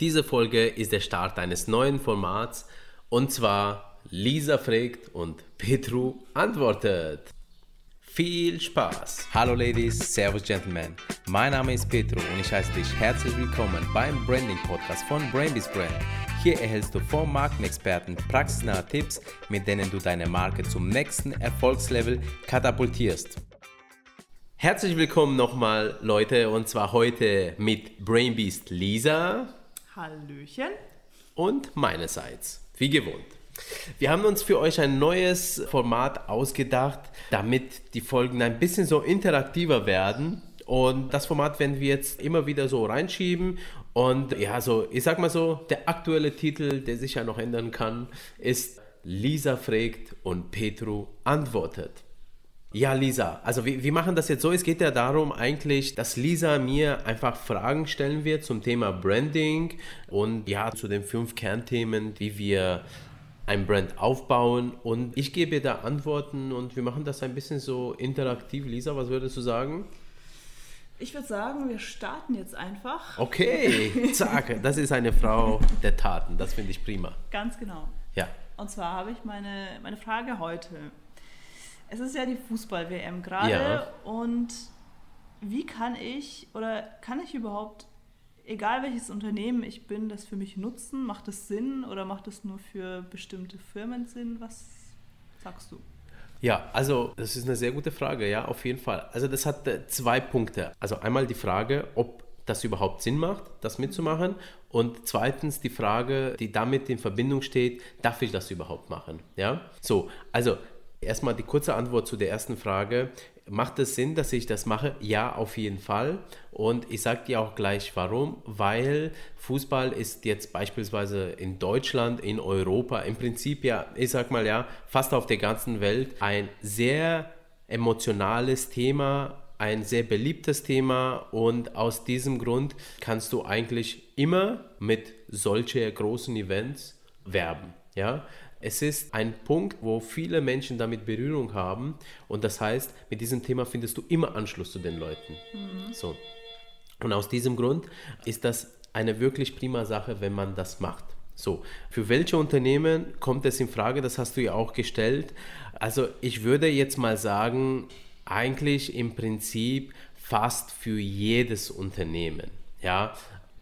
Diese Folge ist der Start eines neuen Formats und zwar Lisa fragt und Petru antwortet. Viel Spaß! Hallo Ladies, Servus Gentlemen. Mein Name ist Petru und ich heiße dich herzlich willkommen beim Branding Podcast von Brainbees Brand. Hier erhältst du vom Markenexperten praxisnahe Tipps, mit denen du deine Marke zum nächsten Erfolgslevel katapultierst. Herzlich willkommen nochmal, Leute, und zwar heute mit Brainbeast Lisa. Hallöchen. Und meinerseits, wie gewohnt. Wir haben uns für euch ein neues Format ausgedacht, damit die Folgen ein bisschen so interaktiver werden. Und das Format werden wir jetzt immer wieder so reinschieben. Und ja, so, ich sag mal so, der aktuelle Titel, der sich ja noch ändern kann, ist Lisa fragt und Petru antwortet. Ja, Lisa, also wir, wir machen das jetzt so. Es geht ja darum eigentlich, dass Lisa mir einfach Fragen stellen wird zum Thema Branding und ja, zu den fünf Kernthemen, wie wir ein Brand aufbauen und ich gebe da Antworten und wir machen das ein bisschen so interaktiv. Lisa, was würdest du sagen? Ich würde sagen, wir starten jetzt einfach. Okay, zack, das ist eine Frau der Taten, das finde ich prima. Ganz genau. Ja. Und zwar habe ich meine, meine Frage heute. Es ist ja die Fußball-WM gerade Ja. und wie kann ich oder kann ich überhaupt, egal welches Unternehmen ich bin, das für mich nutzen? Macht es Sinn oder macht es nur für bestimmte Firmen Sinn? Was sagst du? Ja, also das ist eine sehr gute Frage, ja, auf jeden Fall. Also das hat äh, zwei Punkte. Also einmal die Frage, ob das überhaupt Sinn macht, das mitzumachen. Und zweitens die Frage, die damit in Verbindung steht, darf ich das überhaupt machen? Ja, so, also erstmal die kurze Antwort zu der ersten Frage. Macht es Sinn, dass ich das mache? Ja, auf jeden Fall. Und ich sage dir auch gleich warum. Weil Fußball ist jetzt beispielsweise in Deutschland, in Europa, im Prinzip ja, ich sag mal ja, fast auf der ganzen Welt ein sehr emotionales Thema, ein sehr beliebtes Thema und aus diesem Grund kannst du eigentlich immer mit solchen großen Events werben. Ja? Es ist ein Punkt, wo viele Menschen damit Berührung haben und das heißt, mit diesem Thema findest du immer Anschluss zu den Leuten. So. Und aus diesem Grund ist das eine wirklich prima Sache, wenn man das macht. So, für welche Unternehmen kommt es in Frage? Das hast du ja auch gestellt. Also ich würde jetzt mal sagen, eigentlich im Prinzip fast für jedes Unternehmen. Ja,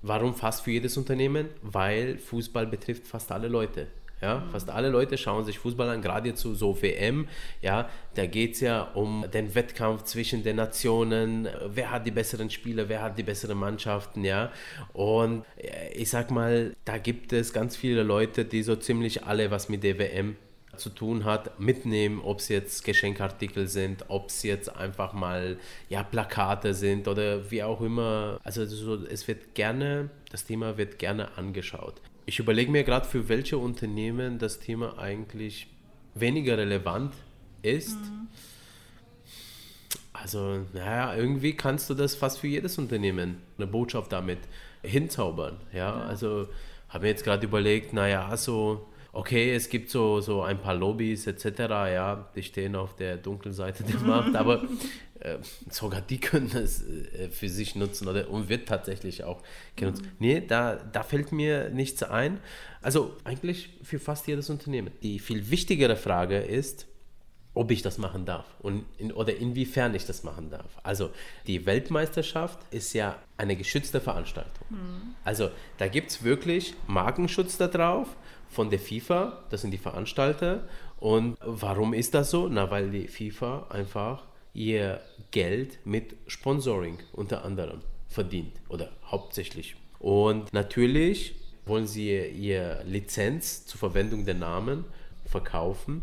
warum fast für jedes Unternehmen? Weil Fußball betrifft fast alle Leute. Ja, fast alle Leute schauen sich Fußball an, gerade jetzt so, WM. Ja, da geht es ja um den Wettkampf zwischen den Nationen. Wer hat die besseren Spieler, wer hat die besseren Mannschaften, ja. Und äh, ich sag mal, da gibt es ganz viele Leute, die so ziemlich alle was mit der WM zu tun hat, mitnehmen, ob es jetzt Geschenkartikel sind, ob es jetzt einfach mal ja, Plakate sind oder wie auch immer. Also so, es wird gerne, das Thema wird gerne angeschaut. Ich überlege mir gerade, für welche Unternehmen das Thema eigentlich weniger relevant ist. Also, naja, irgendwie kannst du das fast für jedes Unternehmen eine Botschaft damit hinzaubern. Ja, also habe mir jetzt gerade überlegt, naja, so, okay, es gibt so, so ein paar Lobbys etc., ja, die stehen auf der dunklen Seite der Macht, aber äh, sogar die können es äh, für sich nutzen oder und wird tatsächlich auch genutzt. Nee, da, da fällt mir nichts ein. Also eigentlich für fast jedes Unternehmen. Die viel wichtigere Frage ist, ob ich das machen darf und in, oder inwiefern ich das machen darf. Also die Weltmeisterschaft ist ja eine geschützte Veranstaltung. Also da gibt es wirklich Markenschutz da drauf von der FIFA, das sind die Veranstalter. Und warum ist das so? Na, weil die FIFA einfach ihr Geld mit Sponsoring unter anderem verdient oder hauptsächlich. Und natürlich wollen sie ihr Lizenz zur Verwendung der Namen verkaufen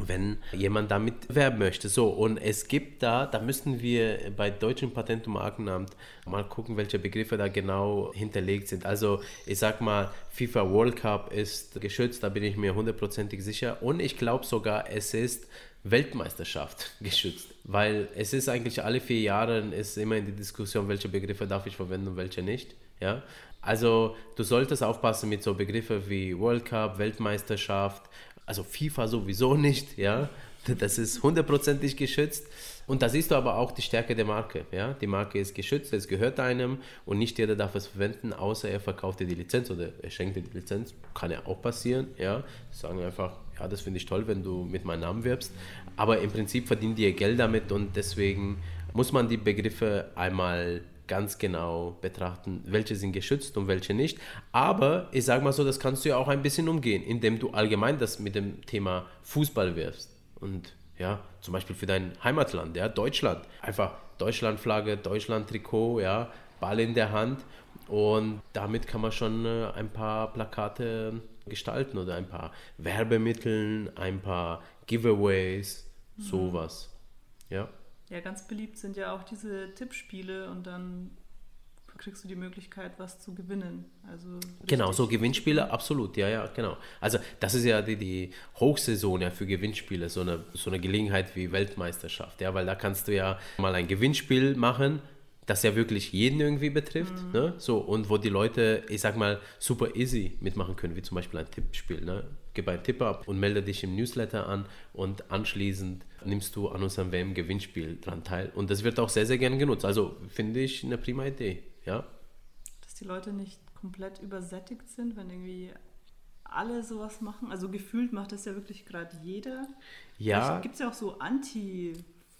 wenn jemand damit werben möchte. So, und es gibt da, da müssten wir bei Deutschen Patent- und Markenamt mal gucken, welche Begriffe da genau hinterlegt sind. Also, ich sag mal, FIFA World Cup ist geschützt, da bin ich mir hundertprozentig sicher. Und ich glaube sogar, es ist Weltmeisterschaft geschützt, weil es ist eigentlich alle vier Jahre ist immer in die Diskussion, welche Begriffe darf ich verwenden und welche nicht. Ja? Also du solltest aufpassen mit so Begriffe wie World Cup, Weltmeisterschaft, also FIFA sowieso nicht, ja. Das ist hundertprozentig geschützt. Und da siehst du aber auch die Stärke der Marke. Ja? Die Marke ist geschützt, es gehört einem und nicht jeder darf es verwenden, außer er verkauft dir die Lizenz oder er schenkt dir die Lizenz. Kann ja auch passieren. Ja? Sagen einfach, ja, das finde ich toll, wenn du mit meinem Namen wirbst. Aber im Prinzip verdienen die ihr Geld damit und deswegen muss man die Begriffe einmal ganz genau betrachten, welche sind geschützt und welche nicht. Aber ich sage mal so, das kannst du ja auch ein bisschen umgehen, indem du allgemein das mit dem Thema Fußball wirfst. Und ja, zum Beispiel für dein Heimatland, ja, Deutschland. Einfach Deutschlandflagge, Deutschland-Trikot, ja, Ball in der Hand. Und damit kann man schon äh, ein paar Plakate gestalten oder ein paar Werbemittel, ein paar Giveaways, mhm. sowas. Ja. Ja, ganz beliebt sind ja auch diese Tippspiele und dann kriegst du die Möglichkeit, was zu gewinnen. Also genau, so Gewinnspiele, absolut, ja, ja, genau. Also das ist ja die, die Hochsaison ja für Gewinnspiele, so eine, so eine Gelegenheit wie Weltmeisterschaft, ja, weil da kannst du ja mal ein Gewinnspiel machen, das ja wirklich jeden irgendwie betrifft, mhm. ne? so, und wo die Leute, ich sag mal, super easy mitmachen können, wie zum Beispiel ein Tippspiel, ne? Gib einen Tipp ab und melde dich im Newsletter an und anschließend nimmst du an unserem WM-Gewinnspiel dran teil. Und das wird auch sehr, sehr gerne genutzt. Also finde ich eine prima Idee, ja. Dass die Leute nicht komplett übersättigt sind, wenn irgendwie alle sowas machen. Also gefühlt macht das ja wirklich gerade jeder. Ja. Gibt es ja auch so Anti-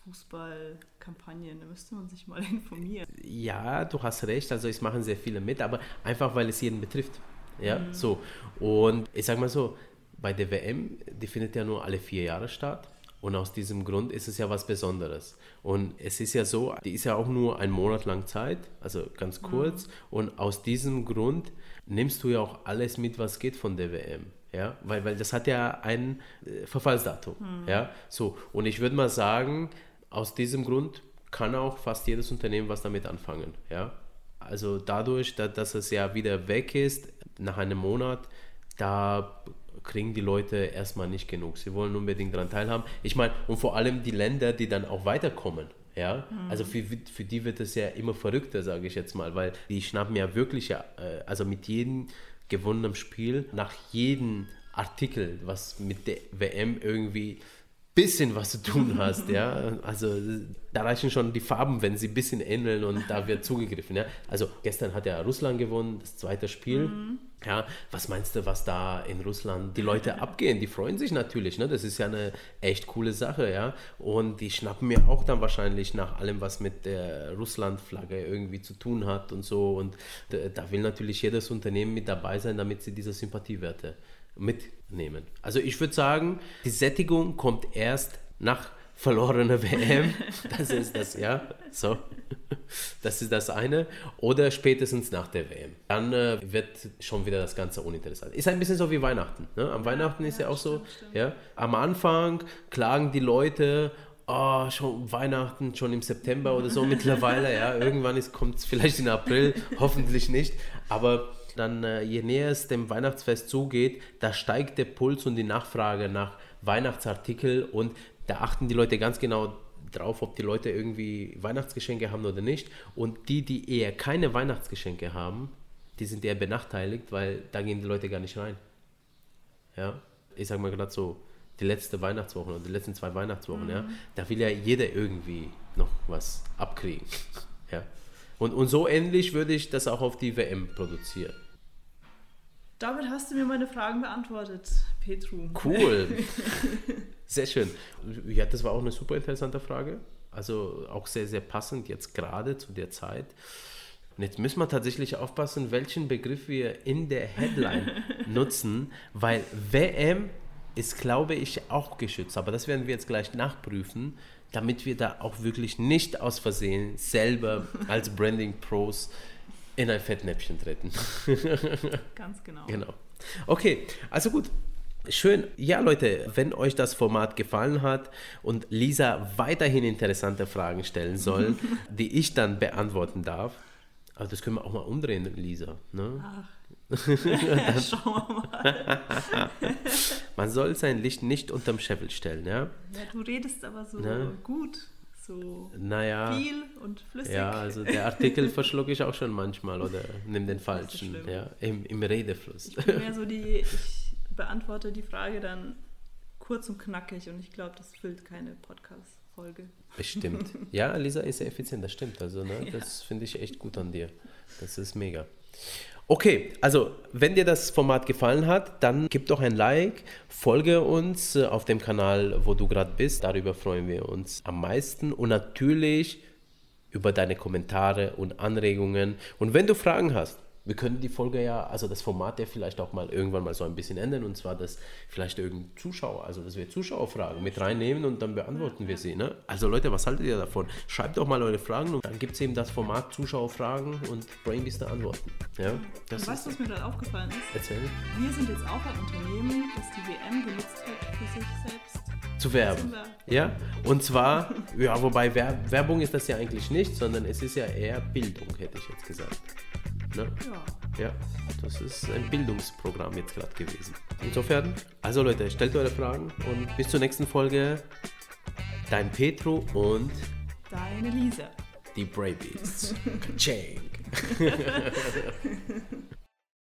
Fußballkampagnen, da müsste man sich mal informieren. Ja, du hast recht, also es machen sehr viele mit, aber einfach weil es jeden betrifft. Ja, mhm. so. Und ich sag mal so, bei der WM, die findet ja nur alle vier Jahre statt. Und aus diesem Grund ist es ja was Besonderes. Und es ist ja so, die ist ja auch nur ein Monat lang Zeit, also ganz mhm. kurz. Mhm. Und aus diesem Grund nimmst du ja auch alles mit, was geht von der WM. Ja, weil, weil das hat ja ein äh, Verfallsdatum. Mhm. Ja, so. Und ich würde mal sagen, aus diesem Grund kann auch fast jedes Unternehmen was damit anfangen. Ja, also dadurch, dass, dass es ja wieder weg ist, nach einem Monat, da kriegen die Leute erstmal nicht genug. Sie wollen unbedingt daran teilhaben. Ich meine, und vor allem die Länder, die dann auch weiterkommen. Ja, mhm. also für, für die wird es ja immer verrückter, sage ich jetzt mal, weil die schnappen ja wirklich, äh, also mit jedem gewonnenen Spiel, nach jedem Artikel, was mit der WM irgendwie bisschen was zu tun hast, ja. Also da reichen schon die Farben, wenn sie ein bisschen ähneln und da wird zugegriffen, ja. Also gestern hat ja Russland gewonnen, das zweite Spiel. Mhm. Ja, was meinst du, was da in Russland die Leute abgehen? Die freuen sich natürlich, ne? Das ist ja eine echt coole Sache, ja. Und die schnappen mir auch dann wahrscheinlich nach allem, was mit der Russland-Flagge irgendwie zu tun hat und so. Und da will natürlich jedes Unternehmen mit dabei sein, damit sie diese Sympathiewerte mitnehmen. Also ich würde sagen, die Sättigung kommt erst nach verlorener WM. Das ist das, ja. So. Das ist das eine. Oder spätestens nach der WM. Dann äh, wird schon wieder das Ganze uninteressant. Ist ein bisschen so wie Weihnachten. Ne? Am Weihnachten ist ja, ja auch stimmt, so, stimmt. ja. Am Anfang klagen die Leute, oh, schon Weihnachten, schon im September oder so mittlerweile. Ja, irgendwann kommt es vielleicht in April, hoffentlich nicht. Aber dann äh, je näher es dem Weihnachtsfest zugeht, da steigt der Puls und die Nachfrage nach Weihnachtsartikel und da achten die Leute ganz genau drauf, ob die Leute irgendwie Weihnachtsgeschenke haben oder nicht. Und die, die eher keine Weihnachtsgeschenke haben, die sind eher benachteiligt, weil da gehen die Leute gar nicht rein. Ja, ich sag mal gerade so, die letzte Weihnachtswoche oder die letzten zwei Weihnachtswochen, mhm. ja, da will ja jeder irgendwie noch was abkriegen. Ja. Und, und so ähnlich würde ich das auch auf die WM produzieren. Damit hast du mir meine Fragen beantwortet, Petru. Cool. Sehr schön. Ja, das war auch eine super interessante Frage. Also auch sehr, sehr passend jetzt gerade zu der Zeit. Und jetzt müssen wir tatsächlich aufpassen, welchen Begriff wir in der Headline nutzen, weil WM ist, glaube ich, auch geschützt. Aber das werden wir jetzt gleich nachprüfen damit wir da auch wirklich nicht aus Versehen selber als Branding Pros in ein Fettnäpfchen treten. Ganz genau. Genau. Okay, also gut. Schön. Ja, Leute, wenn euch das Format gefallen hat und Lisa weiterhin interessante Fragen stellen soll, die ich dann beantworten darf, also das können wir auch mal umdrehen, Lisa. Ne? Ach. Schauen wir mal. Man soll sein Licht nicht unterm Scheffel stellen, ja? Ja, du redest aber so ne? gut, so naja, viel und flüssig. Ja, also der Artikel verschlucke ich auch schon manchmal oder nimm den falschen, ja, im, im Redefluss. Ich bin mehr so die, ich beantworte die Frage dann kurz und knackig und ich glaube, das füllt keine Podcast. Folge. Bestimmt. Ja, Lisa ist sehr effizient, das stimmt. Also, ne, Ja. das finde ich echt gut an dir. Das ist mega. Okay, also wenn dir das Format gefallen hat, dann gib doch ein Like, folge uns äh, auf dem Kanal, wo du gerade bist. Darüber freuen wir uns am meisten und natürlich über deine Kommentare und Anregungen. Und wenn du Fragen hast, wir können die Folge ja, also das Format ja vielleicht auch mal irgendwann mal so ein bisschen ändern und zwar, dass vielleicht irgendein Zuschauer, also dass wir Zuschauerfragen mit reinnehmen und dann beantworten wir sie. Ne? Also Leute, was haltet ihr davon? Schreibt doch mal eure Fragen und dann gibt es eben das Format Zuschauerfragen und Brainbeaster Antworten. Ja, das Und weißt du, was mir gerade aufgefallen ist? erzähl. Wir sind jetzt auch ein Unternehmen, das die WM genutzt hat für sich selbst. Zu werben. Ja, und zwar, ja, wobei Wer Werbung ist das ja eigentlich nicht, sondern es ist ja eher Bildung, hätte ich jetzt gesagt. Ne? Ja. Ja, das ist ein Bildungsprogramm jetzt gerade gewesen. Insofern, also Leute, stellt eure Fragen und bis zur nächsten Folge. Dein Petro und Deine Lisa. die Bravies. Kaching.